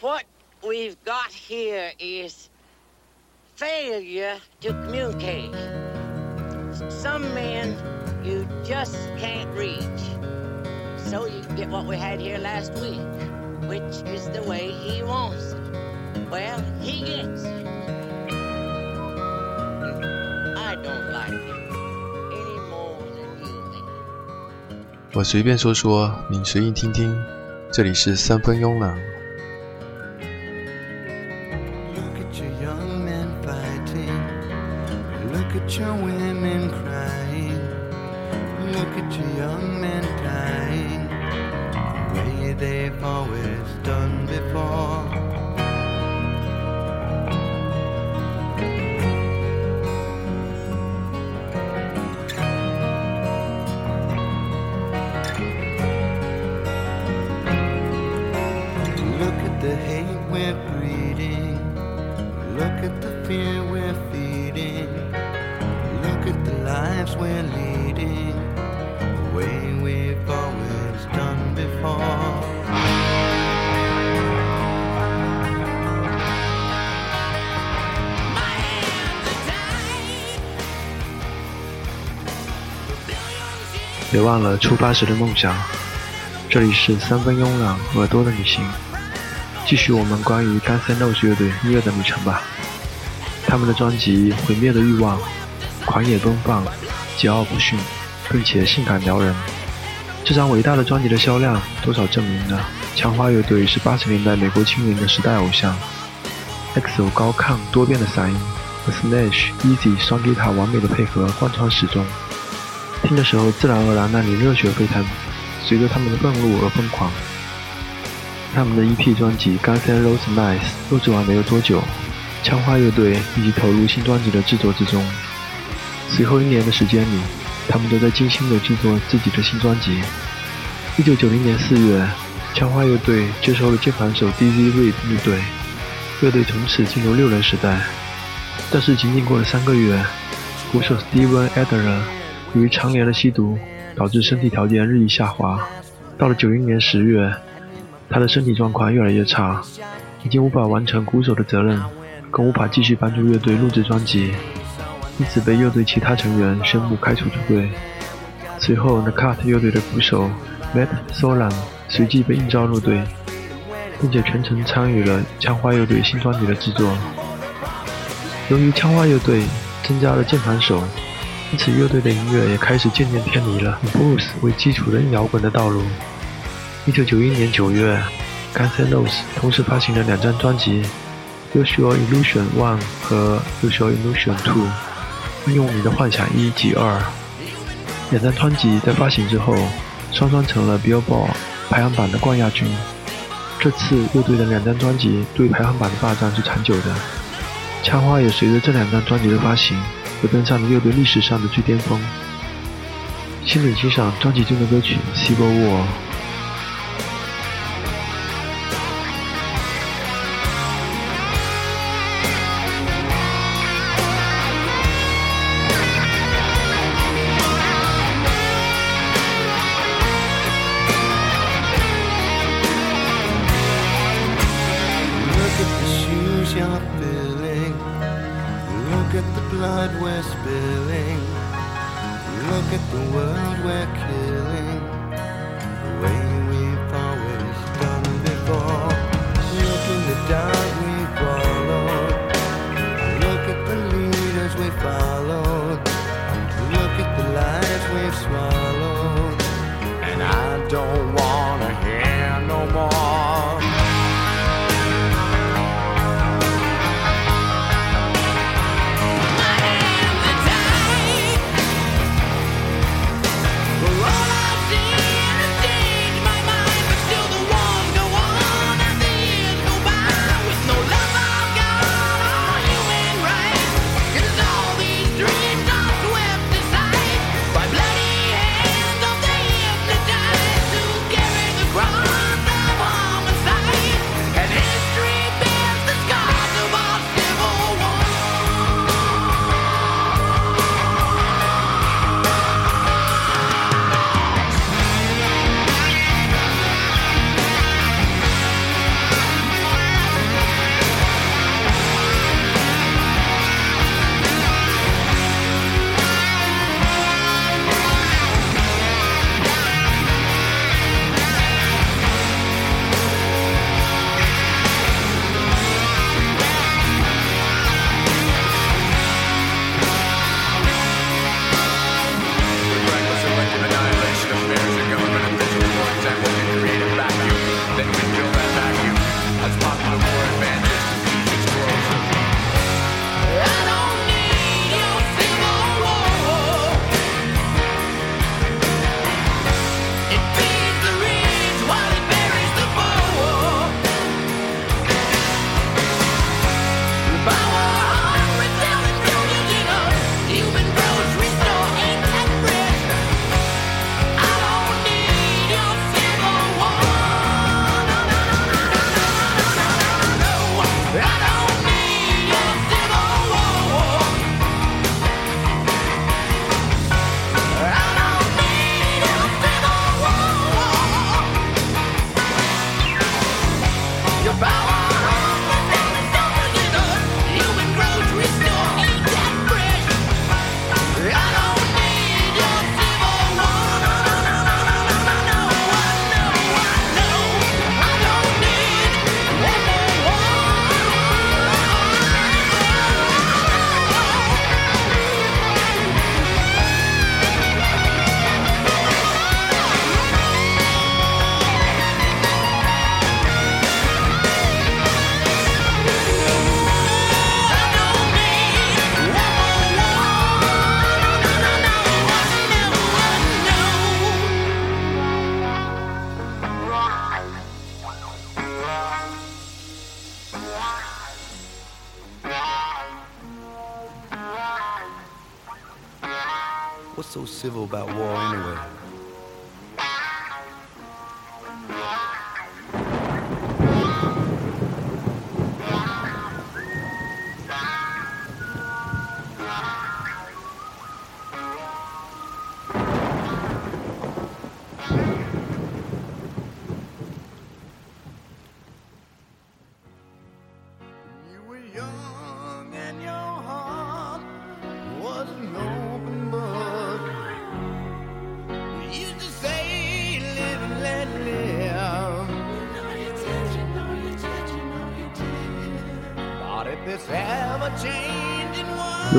What we've got here is failure to communicate. Some men you just can't reach. So you get what we had here last week, which is the way he wants it. Well, he gets it. I don't like it. 我随便说说，你随意听听。这里是三分慵懒，八十的梦想。这里是三分慵懒耳朵的旅行，继续我们关于 Guns N' Roses 乐队音乐的旅程吧。他们的专辑《毁灭的欲望》狂野奔放、桀骜不驯，并且性感撩人。这张伟大的专辑的销量，多少证明了枪花乐队是八十年代美国青年的时代偶像。EXO 高亢多变的嗓音和 Slash、Easy 双吉他完美的配合贯穿始终，听的时候自然而然让你热血沸腾，随着他们的愤怒而疯狂。他们的 EP 专辑《Guns N' Roses Nice》录制完没有多久，枪花乐队立即投入新专辑的制作之中。随后一年的时间里，他们都在精心地制作自己的新专辑。一九九零年四月，枪花乐队接收了键盘手 DZ Reed 入队，乐队从此进入六人时代。但是仅仅过了三个月，鼓手 Steven Adler 由于常年的吸毒，导致身体条件日益下滑。到了九一年十月，他的身体状况越来越差，已经无法完成鼓手的责任，更无法继续帮助乐队录制专辑，因此被乐队其他成员宣布开除出队。随后 The Cut 乐队的鼓手 Matt Solan 随即被应召入队，并且全程参与了枪花乐队新专辑的制作。由于枪花乐队增加了键盘手，因此乐队的音乐也开始渐渐偏离了以 blues 为基础的摇滚的道路。一九九一年九月，Guns N' Roses 同时发行了两张专辑《Use Your Illusion One》和《Use Your Illusion Two》，应用你的幻想一及二。两张专辑在发行之后，双双成了 Billboard 排行榜的冠亚军。这次乐队的两张专辑对排行榜的霸占是长久的。枪花也随着这两张专辑的发行，而登上了乐队历史上的最巅峰。请你欣赏专辑中的歌曲《Civil War》。Look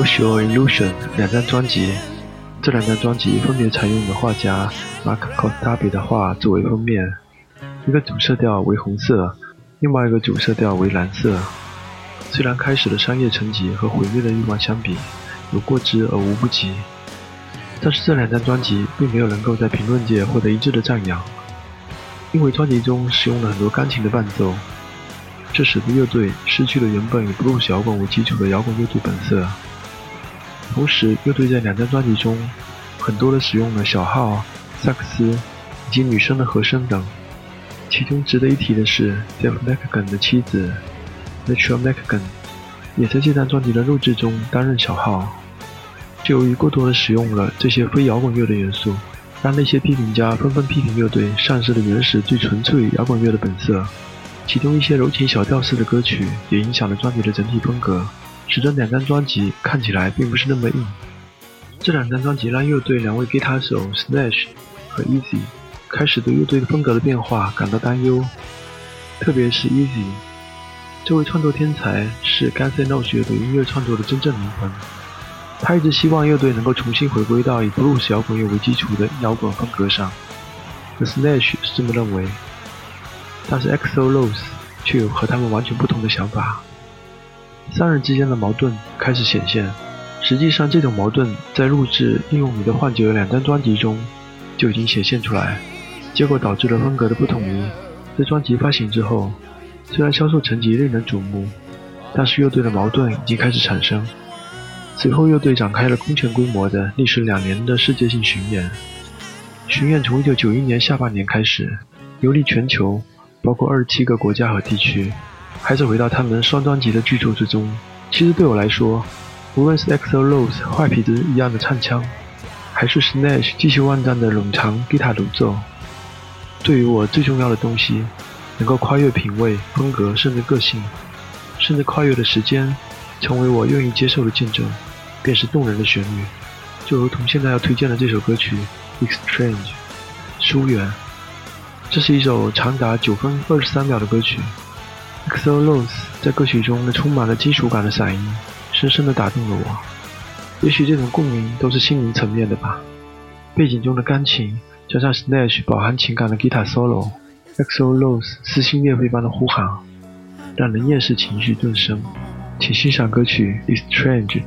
changing world 有 Show Illusion 两张专辑，这两张专辑分别采用了画家 Mark Kostabi 的画作为封面，一个主色调为红色，另外一个主色调为蓝色。虽然开始的商业成绩和毁灭的欲望相比有过之而无不及，但是这两张专辑并没有能够在评论界获得一致的赞扬，因为专辑中使用了很多钢琴的伴奏，这使得乐队失去了原本以 blues 摇滚为基础的摇滚乐队本色。同时，乐队在两张专辑中很多的使用了小号、萨克斯以及女生的和声等。其中值得一提的是 Dave McKagan 的妻子 Rachel McKagan 也在这张专辑的录制中担任小号。就由于过多的使用了这些非摇滚乐的元素，让那些批评家纷纷批评乐队丧失了原始最纯粹摇滚乐的本色。其中一些柔情小调式的歌曲也影响了专辑的整体风格。使得两张专辑看起来并不是那么硬。这两张专辑让乐队两位吉他手 Slash 和 Easy 开始对乐队风格的变化感到担忧，特别是 Easy，这位创作天才是 g a n s n o s e 乐队音乐创作的真正灵魂。他一直希望乐队能够重新回归到以 blues 摇滚乐为基础的摇滚风格上。而 Slash 是这么认为，但是 EXO Rose 却有和他们完全不同的想法。三人之间的矛盾开始显现。实际上，这种矛盾在录制《应用你的幻觉》两张专辑中就已经显现出来，结果导致了风格的不统一。在专辑发行之后，虽然销售成绩令人瞩目，但是乐队的矛盾已经开始产生。随后，乐队展开了空前规模的、历时两年的世界性巡演。巡演从1991年下半年开始，游历全球，包括27个国家和地区。还是回到他们双专辑的剧作之中。其实对我来说，无论是 e x o Rose 坏痞子一样的唱腔，还是 Slash 继续万丈的冗长吉他独奏，对于我最重要的东西，能够跨越品味、风格，甚至个性，甚至跨越的时间，成为我愿意接受的见证，便是动人的旋律。就如同现在要推荐的这首歌曲《Exchange》，疏远。这是一首长达九分二十三秒的歌曲。XO Rose 在歌曲中那充满了金属感的嗓音，深深地打动了我。也许这种共鸣都是心灵层面的吧。背景中的钢琴加上 Snatch 饱含情感的 guitar solo，XO Rose 撕心裂肺般的呼喊，让人厌世情绪顿生。请欣赏歌曲《Is Strange》。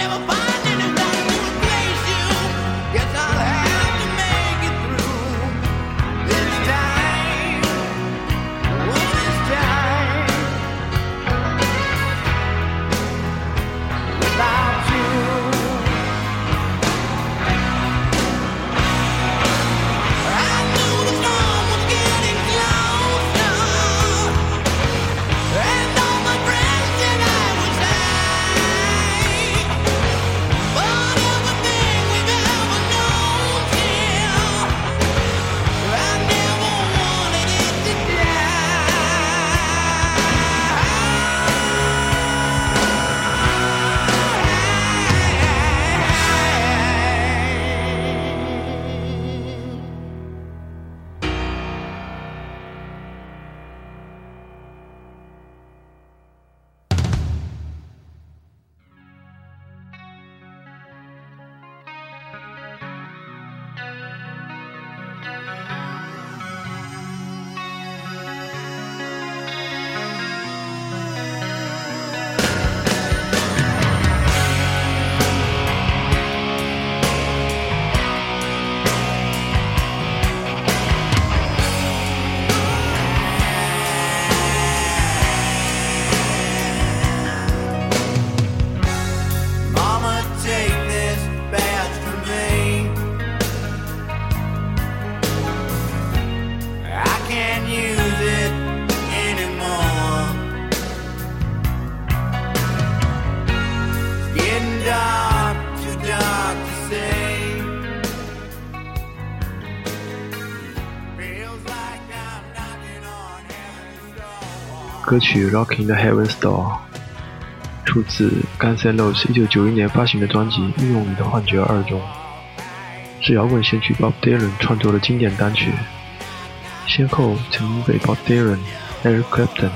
never buy. 歌曲《Rocking the Heaven's Door》出自 Guns N' Roses 1991年发行的专辑《运用你的幻觉二》中，是摇滚先驱 Bob Dylan 创作的经典单曲，先后曾经被 Bob Dylan、Eric Clapton、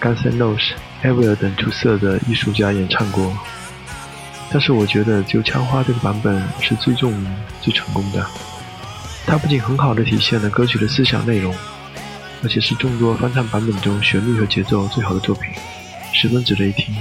Guns N' Roses、e v e r 等出色的艺术家演唱过。但是我觉得就枪花这个版本是最著名、最成功的。它不仅很好的体现了歌曲的思想内容，而且是众多翻唱版本中旋律和节奏最好的作品，十分值得一听。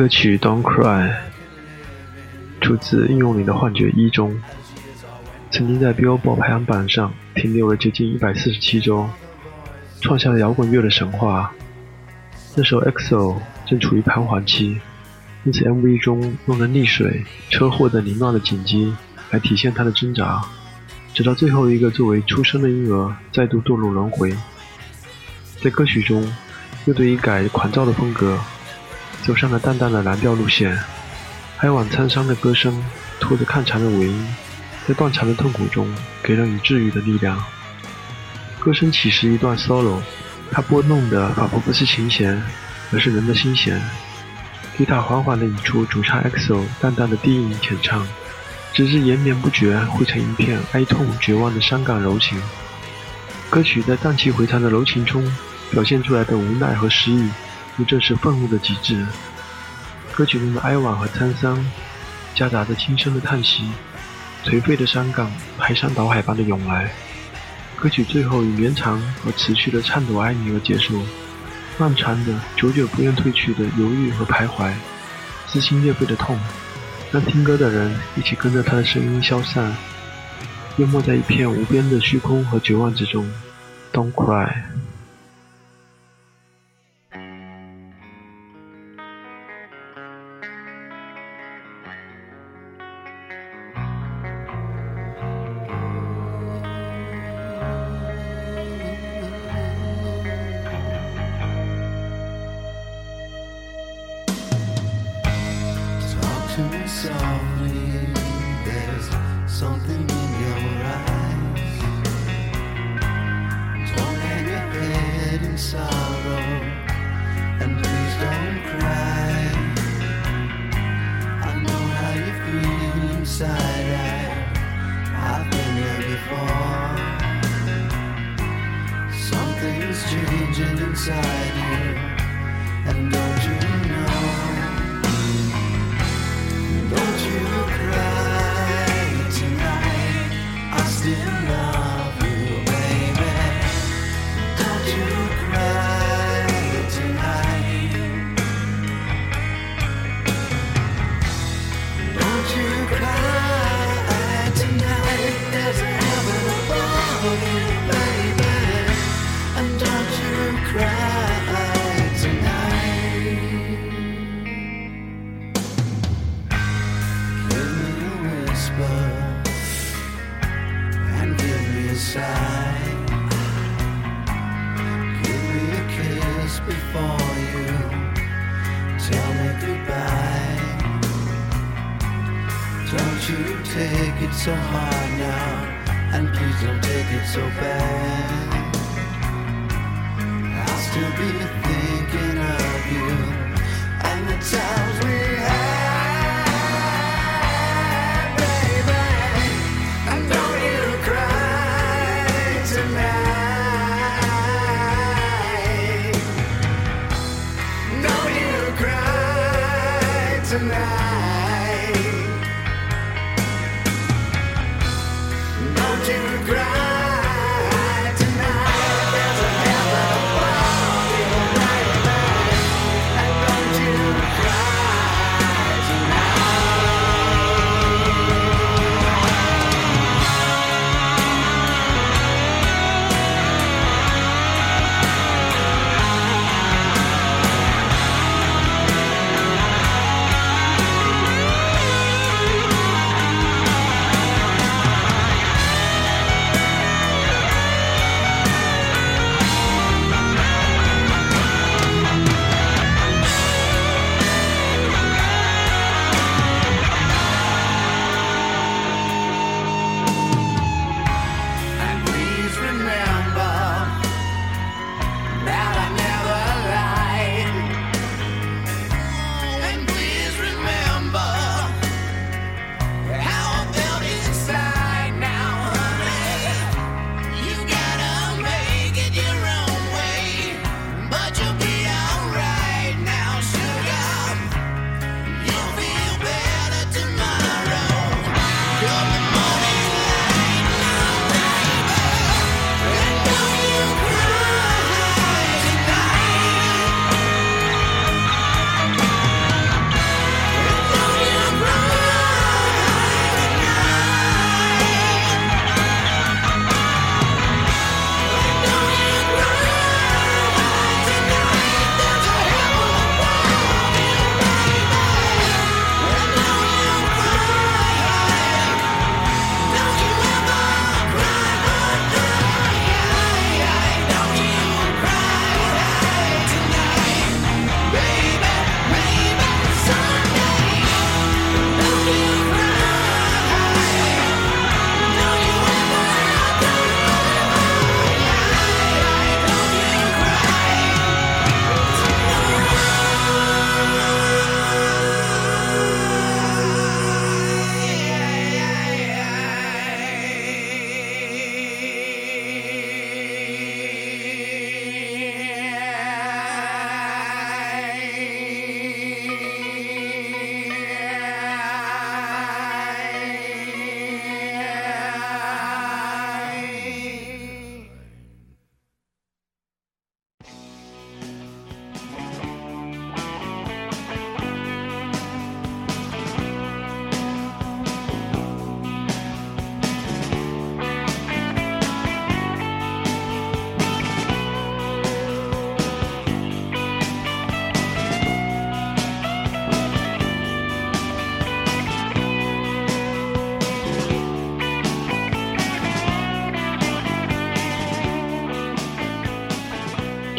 歌曲《Don't Cry》出自《应用里的幻觉一》中，曾经在 Billboard 排行榜上停留了接近147周，创下了摇滚乐的神话。那时候 EXO 正处于彷徨期，因此 MV 中用了溺水、车祸等凌乱的景机来体现他的挣扎，直到最后一个作为出生的婴儿再度堕入轮回。在歌曲中，乐队以改狂躁的风格，走上了淡淡的蓝调路线，哀婉沧桑的歌声拖着看长的尾音，在断肠的痛苦中给人以治愈的力量。歌声起时一段 solo，它拨弄的仿佛不是琴弦，而是人的心弦。吉他缓缓地引出主唱 EXO 淡淡的低吟浅唱，直至延绵不绝，汇成一片哀痛绝望的伤感柔情。歌曲在荡气回肠的柔情中表现出来的无奈和失意，这是愤怒的极致。歌曲中的哀婉和沧桑，夹杂着轻声的叹息，颓废的伤感排山倒海般的涌来。歌曲最后以绵长和持续的颤抖哀鸣而结束，漫长的、久久不愿褪去的犹豫和徘徊，撕心裂肺的痛，让听歌的人一起跟着他的声音消散，淹没在一片无边的虚空和绝望之中。Don't cry。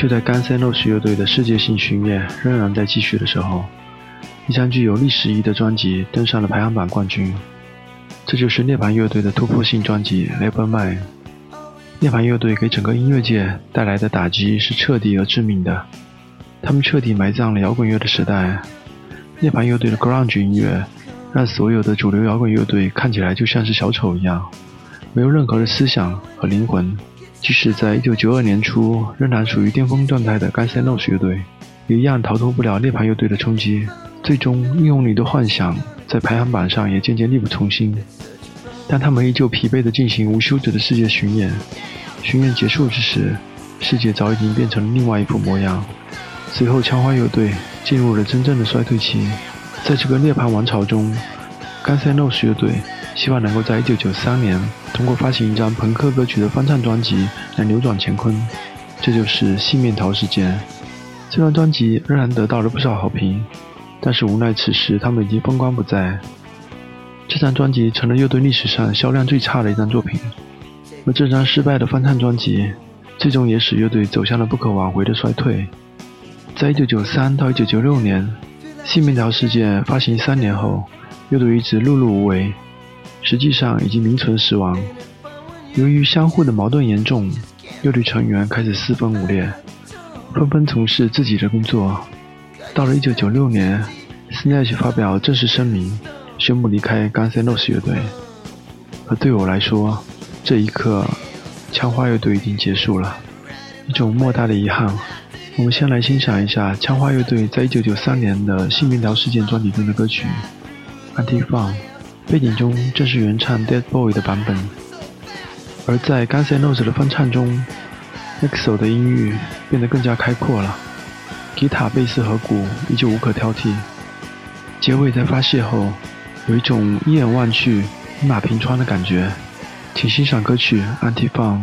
就在 Guns N' Roses 乐队的世界性巡演仍然在继续的时候，一张具有历史意义的专辑登上了排行榜冠军。这就是涅槃乐队的突破性专辑《Nevermind》。涅槃乐队给整个音乐界带来的打击是彻底而致命的，他们彻底埋葬了摇滚乐的时代。涅槃乐队的 grunge 音乐让所有的主流摇滚乐队看起来就像是小丑一样，没有任何的思想和灵魂。即使在1992年初仍然属于巅峰状态的 Guns N' Roses 乐队，也一样逃脱不了涅槃乐队的冲击。最终，《英雄里的幻想》在排行榜上也渐渐力不从心。但他们依旧疲惫地进行无休止的世界巡演。巡演结束之时，世界早已经变成了另外一副模样。随后，枪花乐队进入了真正的衰退期。在这个涅槃王朝中，Guns N' Roses 乐队希望能够在1993年通过发行一张朋克歌曲的翻唱专辑来扭转乾坤。这就是《细面桃事件》。这张专辑仍然得到了不少好评，但是无奈此时他们已经风光不再。这张专辑成了乐队历史上销量最差的一张作品，而这张失败的翻唱专辑，最终也使乐队走向了不可挽回的衰退。在一九九三到一九九六年，《细面桃事件》发行三年后，乐队一直碌碌无为，实际上已经名存实亡。由于相互的矛盾严重，乐队成员开始四分五裂。纷纷从事自己的工作。到了1996年，Snatch 发表正式声明，宣布离开 Guns N' Roses 乐队。而对我来说，这一刻，枪花乐队已经结束了，一种莫大的遗憾。我们先来欣赏一下枪花乐队在1993年的《性命条事件》专辑中的歌曲《Anti Fun》，背景中正是原唱 Dead Boy 的版本，而在 Guns N' Roses 的翻唱中。EXO 的音域变得更加开阔了，吉他、贝斯和鼓依旧无可挑剔。结尾在发泄后，有一种一眼望去一马平川的感觉。请欣赏歌曲《Anti Fun》。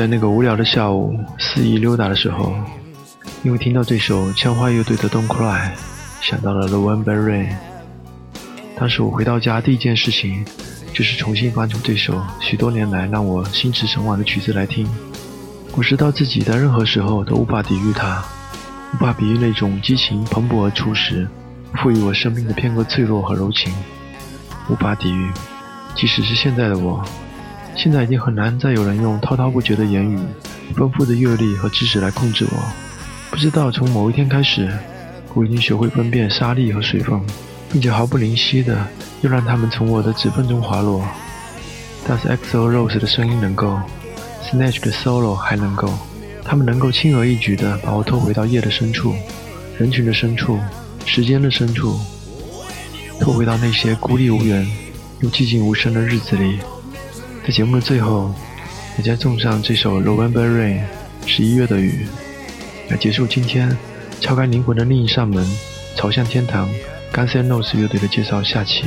在那个无聊的下午肆意溜达的时候，因为听到这首枪花乐队的《Don't Cry》，想到了《November Rain》。当时我回到家第一件事情，就是重新翻出这首许多年来让我心驰神往的曲子来听。我知道自己在任何时候都无法抵御它，无法比喻那种激情蓬勃而初时，赋予我生命的片刻脆弱和柔情，无法抵御。即使是现在的我，现在已经很难再有人用滔滔不绝的言语、丰富的阅历和知识来控制我。不知道从某一天开始，我已经学会分辨沙粒和水分，并且毫不吝惜的又让它们从我的指缝中滑落。但是 XO Rose 的声音能够。Snatch 的 solo 还能够，他们能够轻而易举地把我拖回到夜的深处、人群的深处、时间的深处，拖回到那些孤立无援又寂静无声的日子里。在节目的最后，也将送上这首《November Rain》十一月的雨，来结束今天敲开灵魂的另一扇门，朝向天堂。Guns N' Roses 乐队的介绍下期。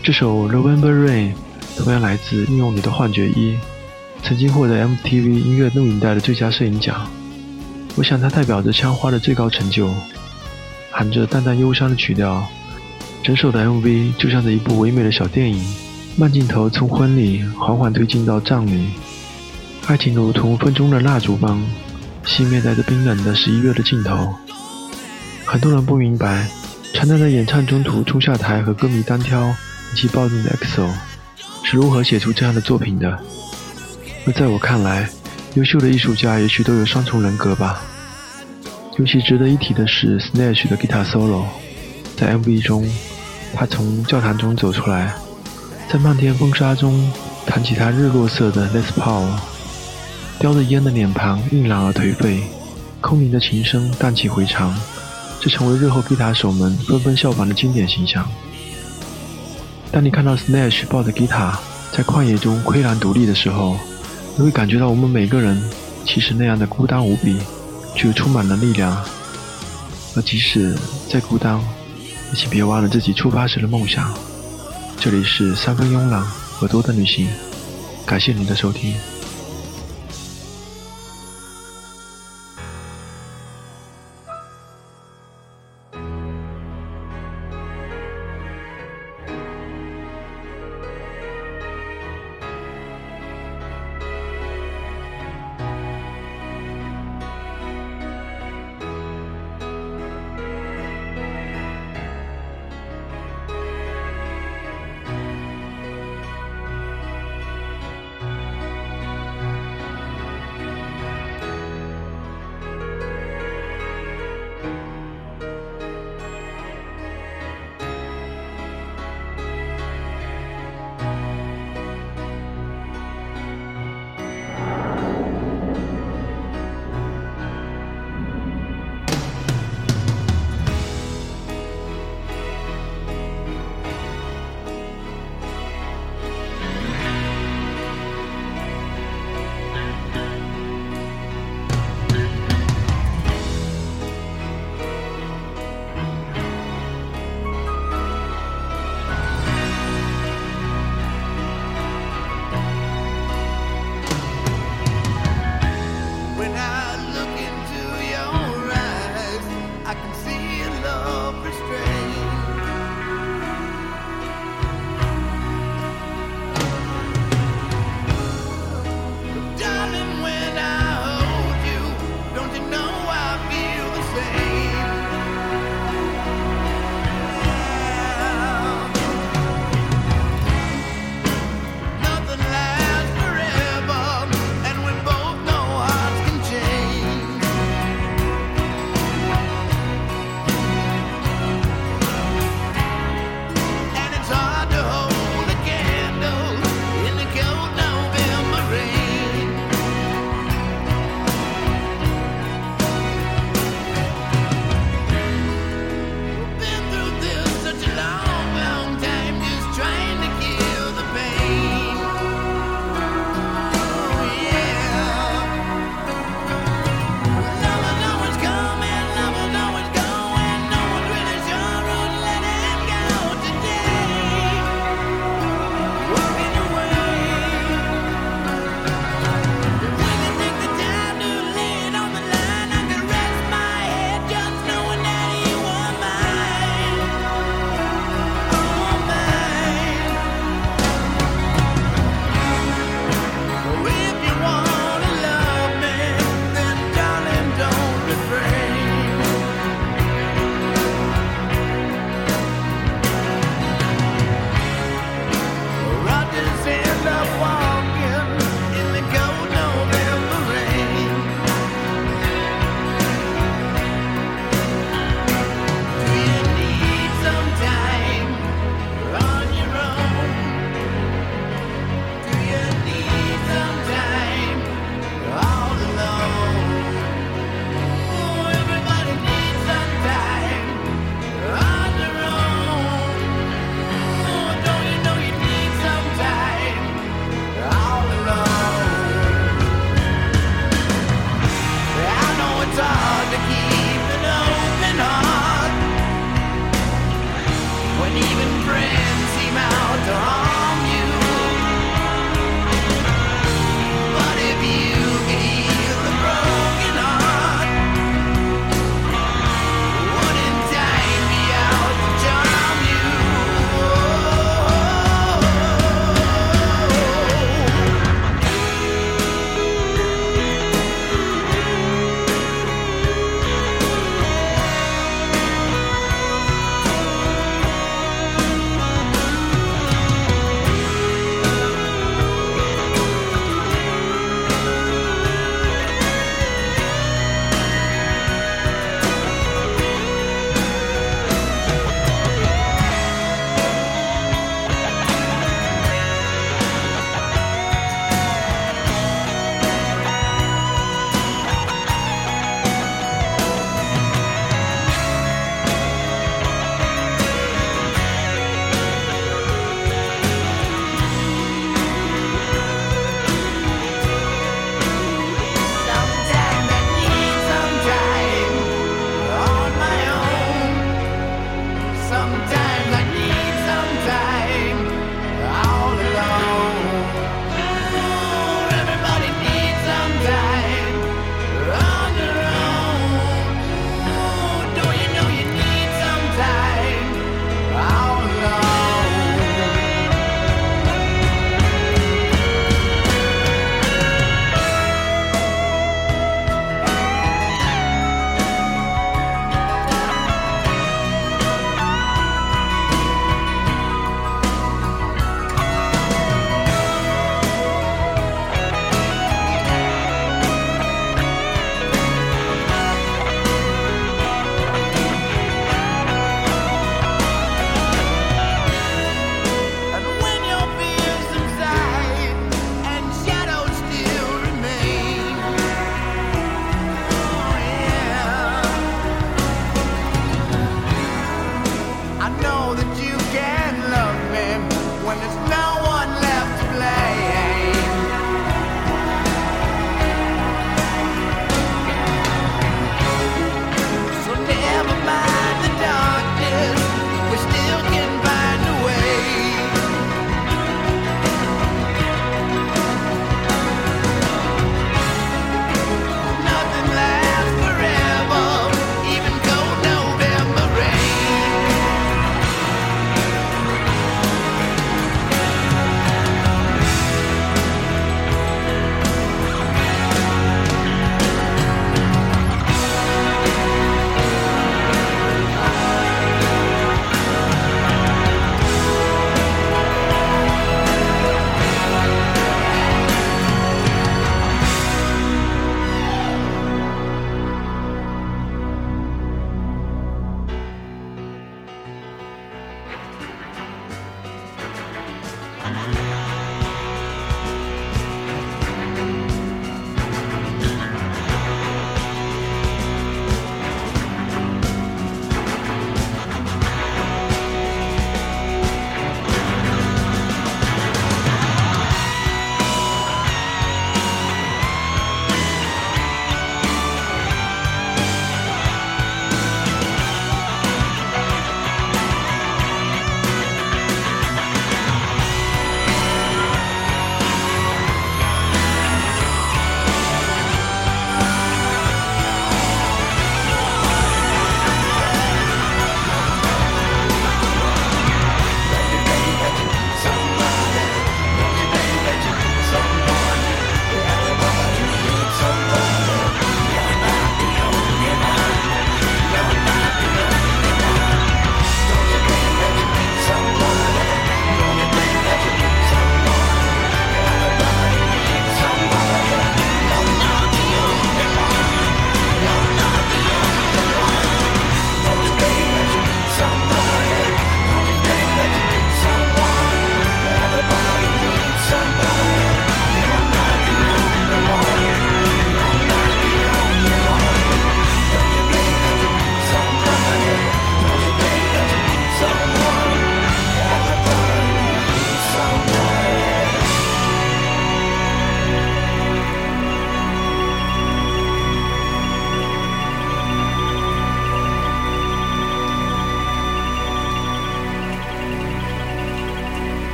这首《November Rain》同样来自《应用你的幻觉一》。曾经获得 MTV 音乐录影带的最佳摄影奖，我想它代表着枪花的最高成就。含着淡淡忧伤的曲调，整首的 MV 就像是一部唯美的小电影，慢镜头从婚礼缓缓推进到葬礼，爱情如同风中的蜡烛般熄灭在这冰冷的十一月的尽头。很多人不明白，常常在演唱中途冲下台和歌迷单挑以及暴怒的 EXO，是如何写出这样的作品的。而在我看来，优秀的艺术家也许都有双重人格吧。尤其值得一提的是，Snatch 的 guitar solo，在 MV 中，他从教堂中走出来，在漫天风沙中弹起他日落色的 Les Paul，叼着烟的脸庞硬朗而颓废，空灵的琴声荡气回肠，这成为日后吉他手们纷纷效仿的经典形象。当你看到 Snatch 抱着吉他在旷野中岿然独立的时候，你会感觉到我们每个人其实那样的孤单无比，却又充满了力量。而即使再孤单，也请别忘了自己出发时的梦想。这里是三分慵懒和多的旅行，感谢您的收听。